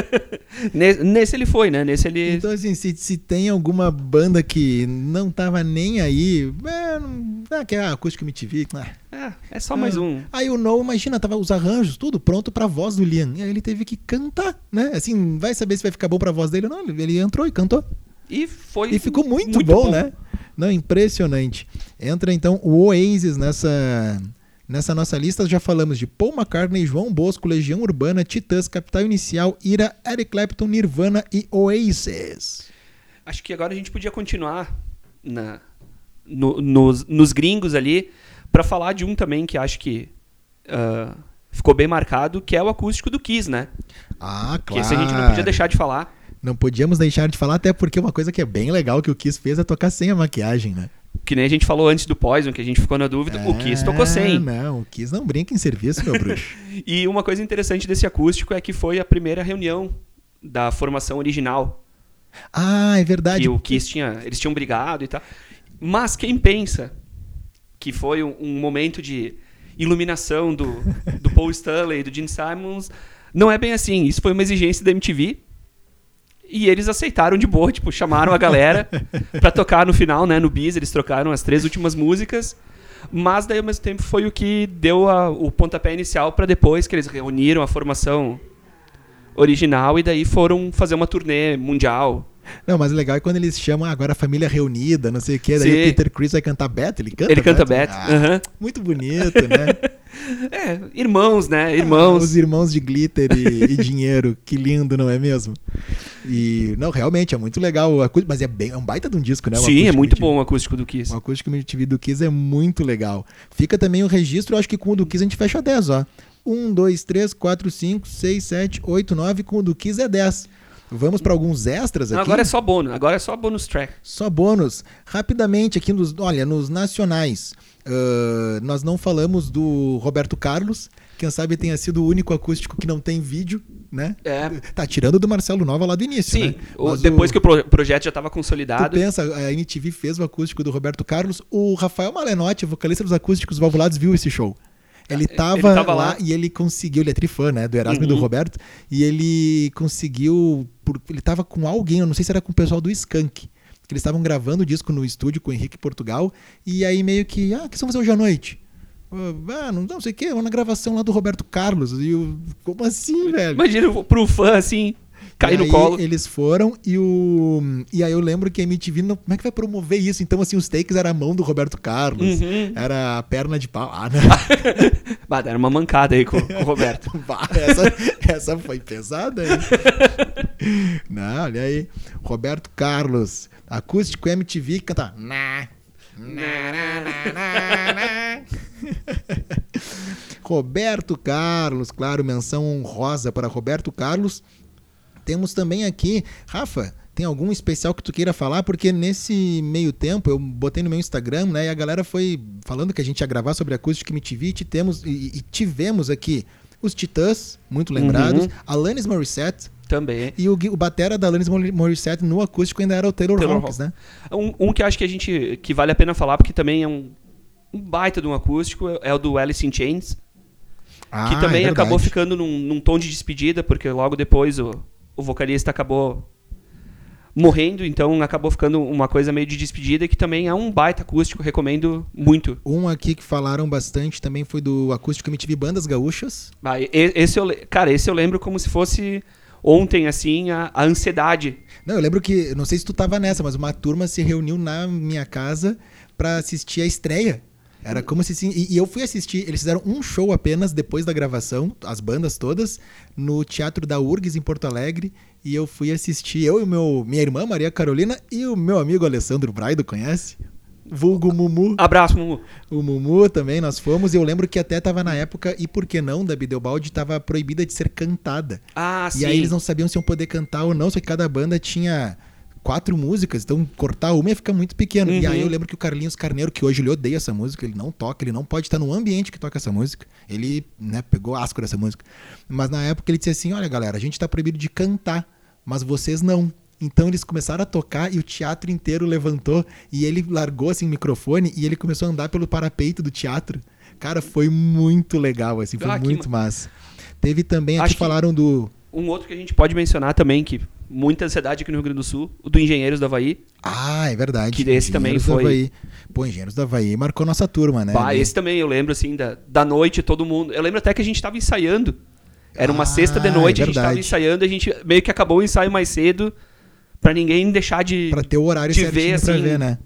nesse ele foi, né? Nesse ele Então assim, se, se tem alguma banda que não tava nem aí, é, ah, que é acústico MTV, ah, é, é só mais um. Aí o No, imagina, tava os arranjos, tudo pronto pra voz do Liam. E aí ele teve que cantar, né? Assim, vai saber se vai ficar bom pra voz dele ou não. Ele entrou e cantou. E foi. E ficou muito, muito bom, bom, né? Não, impressionante. Entra então o Oasis nessa. Nessa nossa lista já falamos de Paul McCartney, João Bosco, Legião Urbana, Titãs, Capital Inicial, Ira, Eric Clapton, Nirvana e Oasis. Acho que agora a gente podia continuar na, no, nos, nos gringos ali para falar de um também que acho que uh, ficou bem marcado, que é o acústico do Kiss, né? Ah, claro. Que esse a gente não podia deixar de falar. Não podíamos deixar de falar, até porque uma coisa que é bem legal que o Kiss fez é tocar sem a maquiagem, né? Que nem a gente falou antes do Poison, que a gente ficou na dúvida, é, o Kiss tocou sem. Não, o Kiss não brinca em serviço, meu bruxo. e uma coisa interessante desse acústico é que foi a primeira reunião da formação original. Ah, é verdade. Que o Kiss tinha, eles tinham brigado e tal. Mas quem pensa que foi um, um momento de iluminação do, do Paul Stanley do Gene Simons. Não é bem assim. Isso foi uma exigência da MTV. E eles aceitaram de boa, tipo, chamaram a galera para tocar no final, né? No bis, eles trocaram as três últimas músicas. Mas daí, ao mesmo tempo, foi o que deu a, o pontapé inicial para depois que eles reuniram a formação original e daí foram fazer uma turnê mundial não, mas o legal é quando eles chamam agora a família reunida, não sei o que. Daí Sim. o Peter Chris vai cantar Beth, ele canta Ele Beth? canta Beth. Ah, uhum. Muito bonito, né? é, irmãos, né? Irmãos. Ah, os irmãos de glitter e, e, dinheiro. Que lindo, não é mesmo? E, não, realmente, é muito legal. Mas é, bem, é um baita de um disco, né? Sim, é muito bom o acústico do Kiss. O acústico MTV do Kiss é muito legal. Fica também o registro, eu acho que com o do Kiss a gente fecha 10, ó. 1, 2, 3, 4, 5, 6, 7, 8, 9. Com o do Kiss é 10. Vamos para alguns extras aqui. Não, agora é só bônus. Agora é só bônus track. Só bônus. Rapidamente aqui nos, olha, nos nacionais. Uh, nós não falamos do Roberto Carlos. Quem sabe tenha sido o único acústico que não tem vídeo, né? É. Tá tirando do Marcelo Nova lá do início, Sim, né? depois o, que o pro, projeto já estava consolidado. Tu pensa, a MTV fez o acústico do Roberto Carlos. O Rafael Malenotti, vocalista dos acústicos valvulados, viu esse show. Ele estava lá, lá, e ele conseguiu, ele é trifã, né, do Erasmo uhum. e do uhum. Roberto, e ele conseguiu, por, ele estava com alguém, eu não sei se era com o pessoal do Skank, que eles estavam gravando o disco no estúdio com o Henrique Portugal, e aí meio que, ah, o que vocês vão fazer hoje à noite? Ah, não, não sei o que, uma gravação lá do Roberto Carlos, e eu, como assim, velho? Imagina pro fã, assim, Cai e no colo. Eles foram e o. E aí eu lembro que a MTV, não... como é que vai promover isso? Então, assim, os takes era a mão do Roberto Carlos, Uhum. era a perna de pau. Ah, não. Bah, deram uma mancada aí com, com o Roberto. Bah, essa, essa foi pesada, hein? Não, olha aí. Roberto Carlos, acústico MTV, canta. Na, na, na, na, na, na. Roberto Carlos, claro, menção honrosa para Roberto Carlos. Temos também aqui, Rafa, tem algum especial que tu queira falar? Porque nesse meio tempo eu botei no meu Instagram, né? E a galera foi falando que a gente ia gravar sobre acústica MTV e temos, e, e tivemos aqui os Titãs, muito lembrados, Uhum. Alanis Morissette Também. e o, o batera da Alanis Mor- Morissette no acústico ainda era o Taylor, Taylor Hawkins, né? Um, um que acho que a gente que vale a pena falar, porque também é um, um baita de um acústico, é o do Alice in Chains, Ah, que também é acabou ficando num, num tom de despedida, porque logo depois o, o vocalista acabou morrendo, então acabou ficando uma coisa meio de despedida, que também é um baita acústico, recomendo muito. Um aqui que falaram bastante também foi do acústico MTV Bandas Gaúchas. Ah, esse eu, cara, esse eu lembro como se fosse ontem, assim, a, a ansiedade. Não, eu lembro que, não sei se tu tava nessa, mas uma turma se reuniu na minha casa pra assistir a estreia. Era como se sim. E, e eu fui assistir, eles fizeram um show apenas depois da gravação, as bandas todas, no Teatro da URGS em Porto Alegre. E eu fui assistir, eu e meu, minha irmã Maria Carolina e o meu amigo Alessandro Braido, conhece? Vulgo Mumu. Abraço, Mumu. O Mumu também, nós fomos. E eu lembro que até tava na época, e por que não, da Bideobaldi, tava proibida de ser cantada. Ah, sim. E aí eles não sabiam se iam poder cantar ou não, só que cada banda tinha quatro músicas, então cortar uma ia ficar muito pequeno. E Uhum. aí eu lembro que o Carlinhos Carneiro, que hoje ele odeia essa música, ele não toca, ele não pode estar no ambiente que toca essa música. Ele, né, pegou asco dessa música. Mas na época ele disse assim: olha, galera, a gente tá proibido de cantar, mas vocês não. Então eles começaram a tocar e o teatro inteiro levantou e ele largou assim o microfone e ele começou a andar pelo parapeito do teatro. Cara, foi muito legal, assim, foi Ah, que muito ma- massa. Teve também, Acho que- falaram do Um outro que a gente pode mencionar também, que muita ansiedade aqui no Rio Grande do Sul, o do Engenheiros do Havaí. Ah, é verdade. Que esse também foi- Havaí. Pô, Engenheiros do Havaí marcou nossa turma, né? Bah, esse também eu lembro, assim, da, da noite, todo mundo. Eu lembro até que a gente tava ensaiando. Era uma Ah, sexta de noite, é a gente tava verdade. ensaiando, a gente meio que acabou o ensaio mais cedo, pra ninguém deixar de. Pra ter o horário de ver, pra assim- ver, né?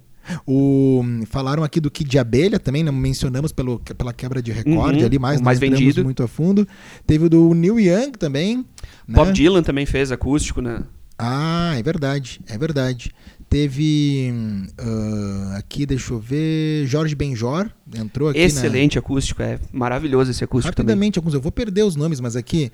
O, falaram aqui do Kid de Abelha também, não mencionamos pelo, pela quebra de recorde Uhum, ali, mas mais vendido. muito a fundo. Teve o do Neil Young também. né? Bob Dylan também fez acústico, né? Ah, é verdade, é verdade. Teve ah, aqui, deixa eu ver, Jorge Benjor entrou aqui na, Excelente acústico, é maravilhoso esse acústico também. Rapidamente, alguns, eu vou perder os nomes, mas aqui.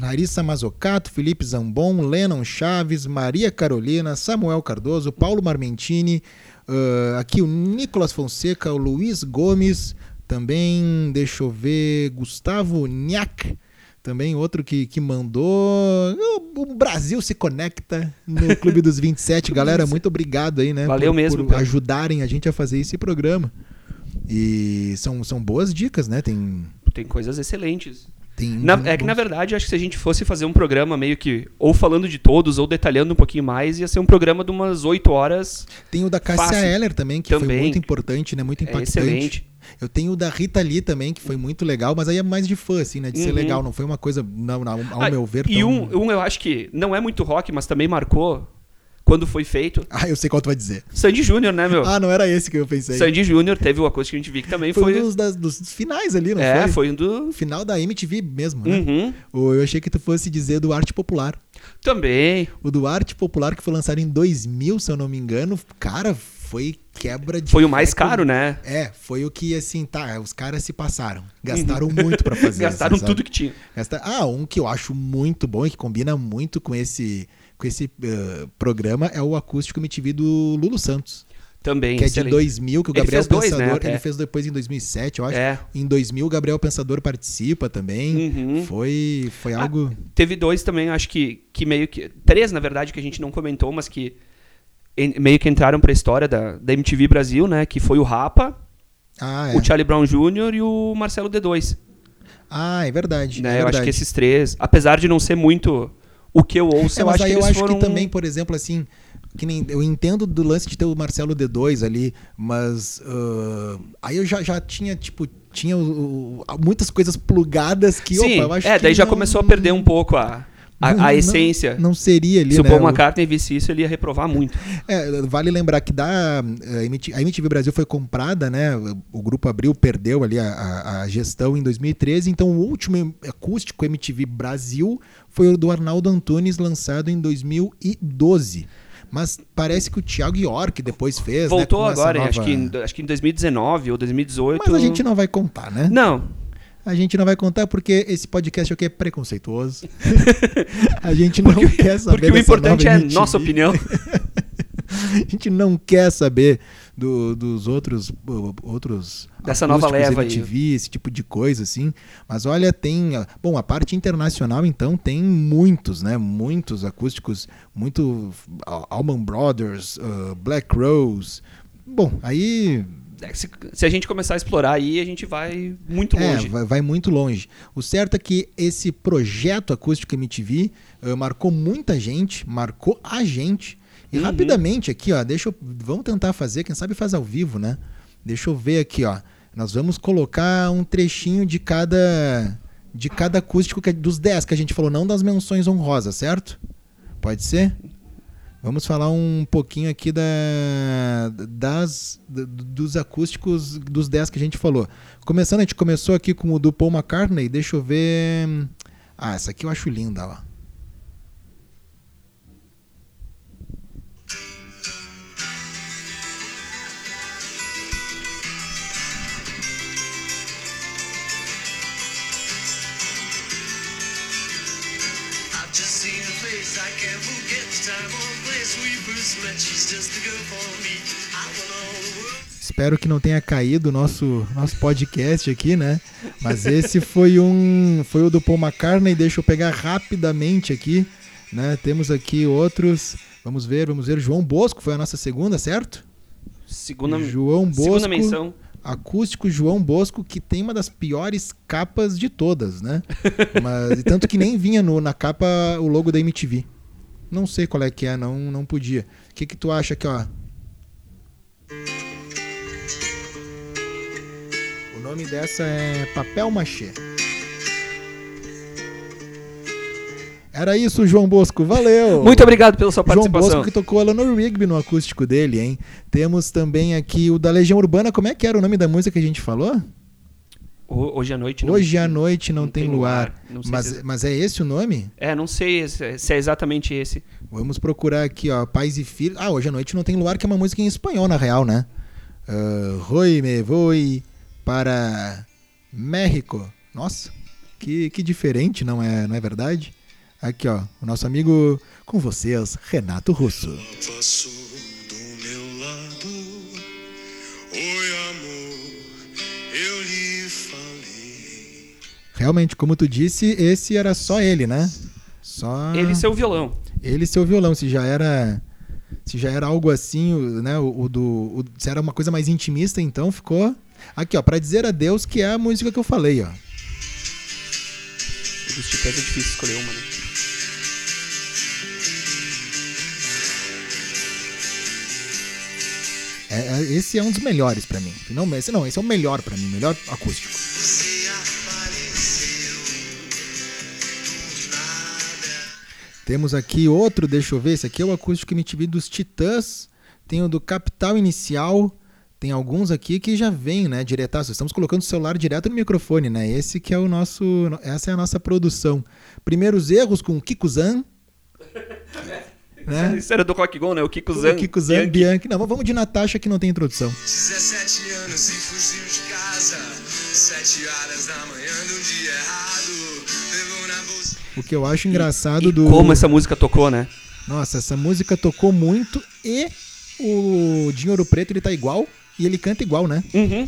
Larissa Mazocato, Felipe Zambon, Lennon Chaves, Maria Carolina, Samuel Cardoso, Paulo Marmentini, ah, aqui o Nicolas Fonseca, o Luiz Gomes, também, deixa eu ver, Gustavo Niak, também outro que, que mandou. O, Brasil se conecta no Clube dos 27. Galera, muito obrigado aí, né? Valeu por, mesmo, por ajudarem a gente a fazer esse programa. E são, são boas dicas, né? Tem. Tem coisas excelentes. tem Na- é que, na verdade, acho que se a gente fosse fazer um programa meio que, ou falando de todos, ou detalhando um pouquinho mais, ia ser um programa de umas 8 horas. Tem o da Cássia Fácil. Eller também, que foi Também. muito importante, né? Muito É impactante. excelente. Eu tenho o da Rita Lee também, que foi muito legal, mas aí é mais de fã, assim, né? De ser Uhum. legal, não foi uma coisa, não, não, ao Ah, meu ver, E tão... um, um eu acho que não é muito rock, mas também marcou quando foi feito. Ah, eu sei qual tu vai dizer. Sandy Júnior, né, meu? Ah, não era esse que eu pensei. Sandy Júnior teve o acústico que a gente viu que também foi foi. um dos, das- dos finais ali, não é, foi? foi um do. Final da MTV mesmo, né? Uhum. Eu achei que tu fosse dizer do Arte Popular. Também. O do Arte Popular, que foi lançado em 2000, se eu não me engano, cara, foi quebra de Foi o mais recorde. caro, né? É, foi o que, assim, tá, os caras se passaram. Gastaram muito pra fazer. Gastaram tudo que tinha. Gasta- Ah, um que eu acho muito bom e que combina muito com esse, com esse eh, programa é o acústico MTV do Lulu Santos, Também. que é de excelente. 2000, que o Gabriel fez dois, né, Pensador, ele fez depois em 2007, eu acho. É. Em 2000 o Gabriel Pensador participa também. Uhum. Foi, foi Ah, algo... Teve dois também, acho que, que meio que. Três, na verdade, que a gente não comentou, mas que en- meio que entraram pra história da, da MTV Brasil, né? Que foi o Rapa, Ah, é. o Charlie Brown Jr. e o Marcelo D2. Ah, é verdade. Né? é eu acho verdade. que esses três, apesar de não ser muito o que eu ouço, É, eu acho que eu acho foram... que também, por exemplo, assim, que nem eu entendo do lance de ter o Marcelo D2 ali, mas ah, aí eu já, já tinha, tipo, tinha o- muitas coisas plugadas que, Sim, opa, eu acho é, que daí já não- começou a perder um pouco a... a, Não- a essência. Não seria ali, Se o né? Paul o- McCartney visse isso, ele ia reprovar muito. É, vale lembrar que da, a MT a MTV Brasil foi comprada, né? O grupo Abril perdeu ali a, a- gestão em 2013, então o último acústico MTV Brasil foi o do Arnaldo Antunes, lançado em 2012. Mas parece que o Thiago York depois fez. né, Voltou essa agora, nova- acho, que em, acho que em 2019 ou 2018. Mas a gente não vai contar, né? Não, A gente não vai contar porque esse podcast aqui é preconceituoso. a gente não quer saber porque o importante é MTV. nossa opinião. A gente não quer saber do- dos outros outros Dessa nova leva aí. MTV, esse tipo de coisa assim. Mas olha, tem, uh, bom, a parte internacional então tem muitos, né? Muitos acústicos, muito uh, Allman Brothers, uh, Black Rose. Bom, aí Se, se a gente começar a explorar aí, a gente vai muito é, longe. vai, vai muito longe. O certo é que esse projeto acústico MTV uh, marcou muita gente, marcou a gente. E Uhum. rapidamente aqui, ó, deixa eu, vamos tentar fazer, quem sabe faz ao vivo, né? Deixa eu ver aqui, ó. Nós vamos colocar um trechinho de cada de cada acústico que, dos 10 que a gente falou, não das menções honrosas, certo? Pode ser? Vamos falar um pouquinho aqui da, das, dos acústicos dos 10 que a gente falou. Começando, a gente começou aqui com o do Paul McCartney. Deixa eu ver. Ah, essa aqui eu acho linda, ó. Espero que não tenha caído o nosso, nosso podcast aqui, né? Mas esse foi um. Foi o do Paul McCartney. Deixa eu pegar rapidamente aqui. Né? Temos aqui outros. Vamos ver, vamos ver. João Bosco foi a nossa segunda, certo? Segunda, João Bosco. segunda menção. acústico João Bosco, que tem uma das piores capas de todas, né? Mas, tanto que nem vinha no, na capa o logo da MTV. Não sei qual é que é, não, não podia. O que, que tu acha aqui, ó? O nome dessa é Papel Machê. Era isso, João Bosco. Valeu! Muito obrigado pela sua João participação. Bosco que tocou Eleanor Rigby no acústico dele, hein? Temos também aqui o da Legião Urbana. Como é que era o nome da música que a gente falou? Ho- Hoje à noite não. Hoje à noite não, não tem, tem luar. luar. Não Mas, se- mas é esse o nome? É, não sei se se é exatamente esse. Vamos procurar aqui, ó. Pais e Filhos. Ah, Hoje à Noite Não Tem Luar, que é uma música em espanhol, na real, né? Uh, Roi me voy para México. Nossa, que, que diferente, não é, não é verdade? Aqui, ó. O nosso amigo com vocês, Renato Russo. Passou Realmente, como tu disse, esse era só ele, né? Só Ele e seu violão. ele e seu violão. Se já era, se já era algo assim, o- né? O, o do, o- se era uma coisa mais intimista, então ficou aqui, ó, para dizer adeus, que é a música que eu falei, ó. Dos titãs é difícil escolher uma, né? É- é- esse é um dos melhores pra mim. Não, esse não, esse é o melhor pra mim, melhor acústico. Temos aqui outro, deixa eu ver, esse aqui é o acústico MTV dos Titãs. Tem o do Capital Inicial. Tem alguns aqui que já vem, né, diretaço. Estamos colocando o celular direto no microfone, né? Esse que é o nosso, essa é a nossa produção. Primeiros erros com o Kiko Zan. né? Isso era do Go, né? O Kiko Zan. O Kiko Zan, Bianchi. Bianchi. Não, vamos de Natasha que não tem introdução. 17 anos e fugiu de casa. 7 horas da manhã O que eu acho engraçado E do. como essa música tocou, né? Nossa, essa música tocou muito e o Dinheiro Preto ele tá igual e ele canta igual, né? Uhum.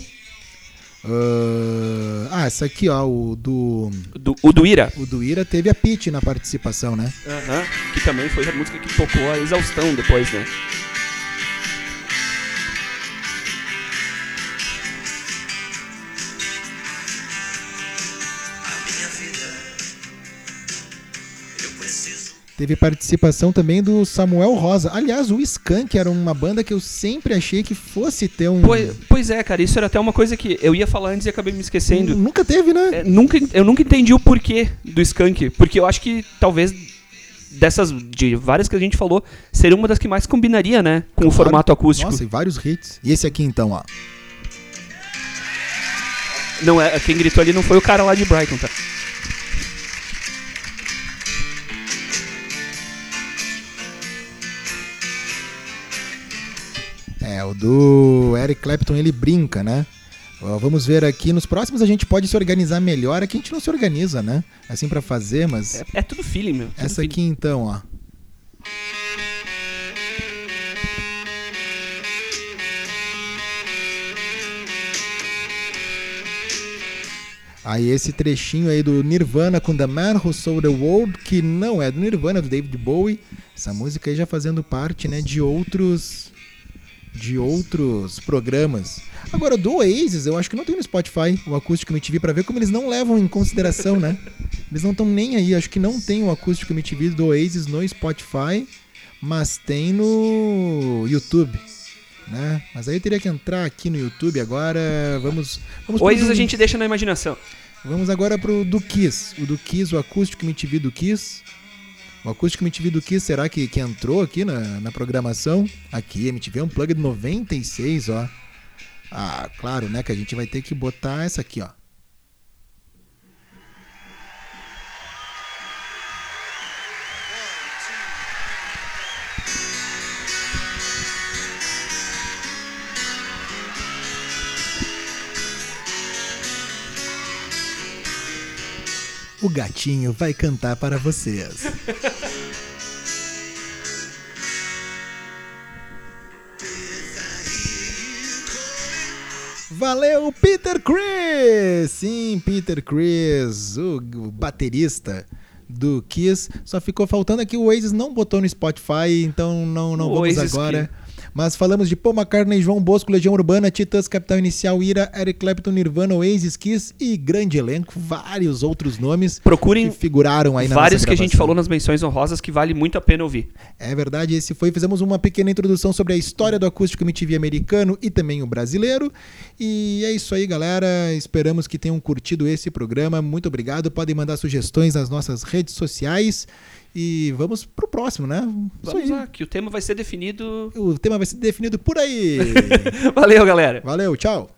Ah, ah, essa aqui, ó, o do. Do, o do Ira. O do Ira teve a Pete na participação, né? Aham. Que também foi a música que tocou a exaustão depois, né? Teve participação também do Samuel Rosa. Aliás, o Skank era uma banda que eu sempre achei que fosse ter um. Pois, pois é, cara, isso era até uma coisa que eu ia falar antes e acabei me esquecendo. Nunca teve, né? É, nunca, eu nunca entendi o porquê do Skunk. Porque eu acho que talvez dessas, de várias que a gente falou, seria uma das que mais combinaria, né? Com o Claro. formato acústico. Nossa, e vários hits. E esse aqui então, ó. Não é, quem gritou ali não foi o cara lá de Brighton, tá? É, o do Eric Clapton ele brinca, né? Vamos ver aqui, nos próximos a gente pode se organizar melhor. Aqui a gente não se organiza, né? Assim pra fazer, mas É, é tudo feeling, meu. tudo essa feeling. aqui então, ó. Aí esse trechinho aí do Nirvana com The Man Who Sold the World, que não é do Nirvana, é do David Bowie. Essa música aí já fazendo parte, né, de outros de outros programas. Agora, do Oasis, eu acho que não tem no Spotify o Acústico MTV pra ver como eles não levam em consideração, né? Eles não estão nem aí. Acho que não tem o Acústico MTV do Oasis no Spotify, mas tem no YouTube, né? Mas aí eu teria que entrar aqui no YouTube agora. Vamos, vamos Oasis a gente deixa na imaginação. Vamos agora pro do Kiss. O do Kiss, o acústico MTV do Kiss. O acústico MTV do Kiss, será que, que entrou aqui na, na programação? Aqui, MTV Unplugged 96, ó. Ah, claro, né? Que a gente vai ter que botar essa aqui, ó. O gatinho vai cantar para vocês. Valeu, Peter Chris! Sim, Peter Chris, o, baterista do Kiss. Só ficou faltando aqui o Oasis não botou no Spotify, então não, não O vamos Oasis agora. Mas falamos de Paul McCartney, João Bosco, Legião Urbana, Titãs, Capital Inicial, Ira, Eric Clapton, Nirvana, Oasis, Kiss e grande elenco, vários outros nomes Procurem que figuraram aí na vários que a gente falou nas menções honrosas que vale muito a pena ouvir. É verdade, esse foi. Fizemos uma pequena introdução sobre a história do acústico MTV americano e também o brasileiro. E é isso aí, galera. Esperamos que tenham curtido esse programa. Muito obrigado. Podem mandar sugestões nas nossas redes sociais. E vamos pro próximo, né? Isso Vamos aí. lá, que o tema vai ser definido. O tema vai ser definido por aí. Valeu, galera. Valeu, tchau.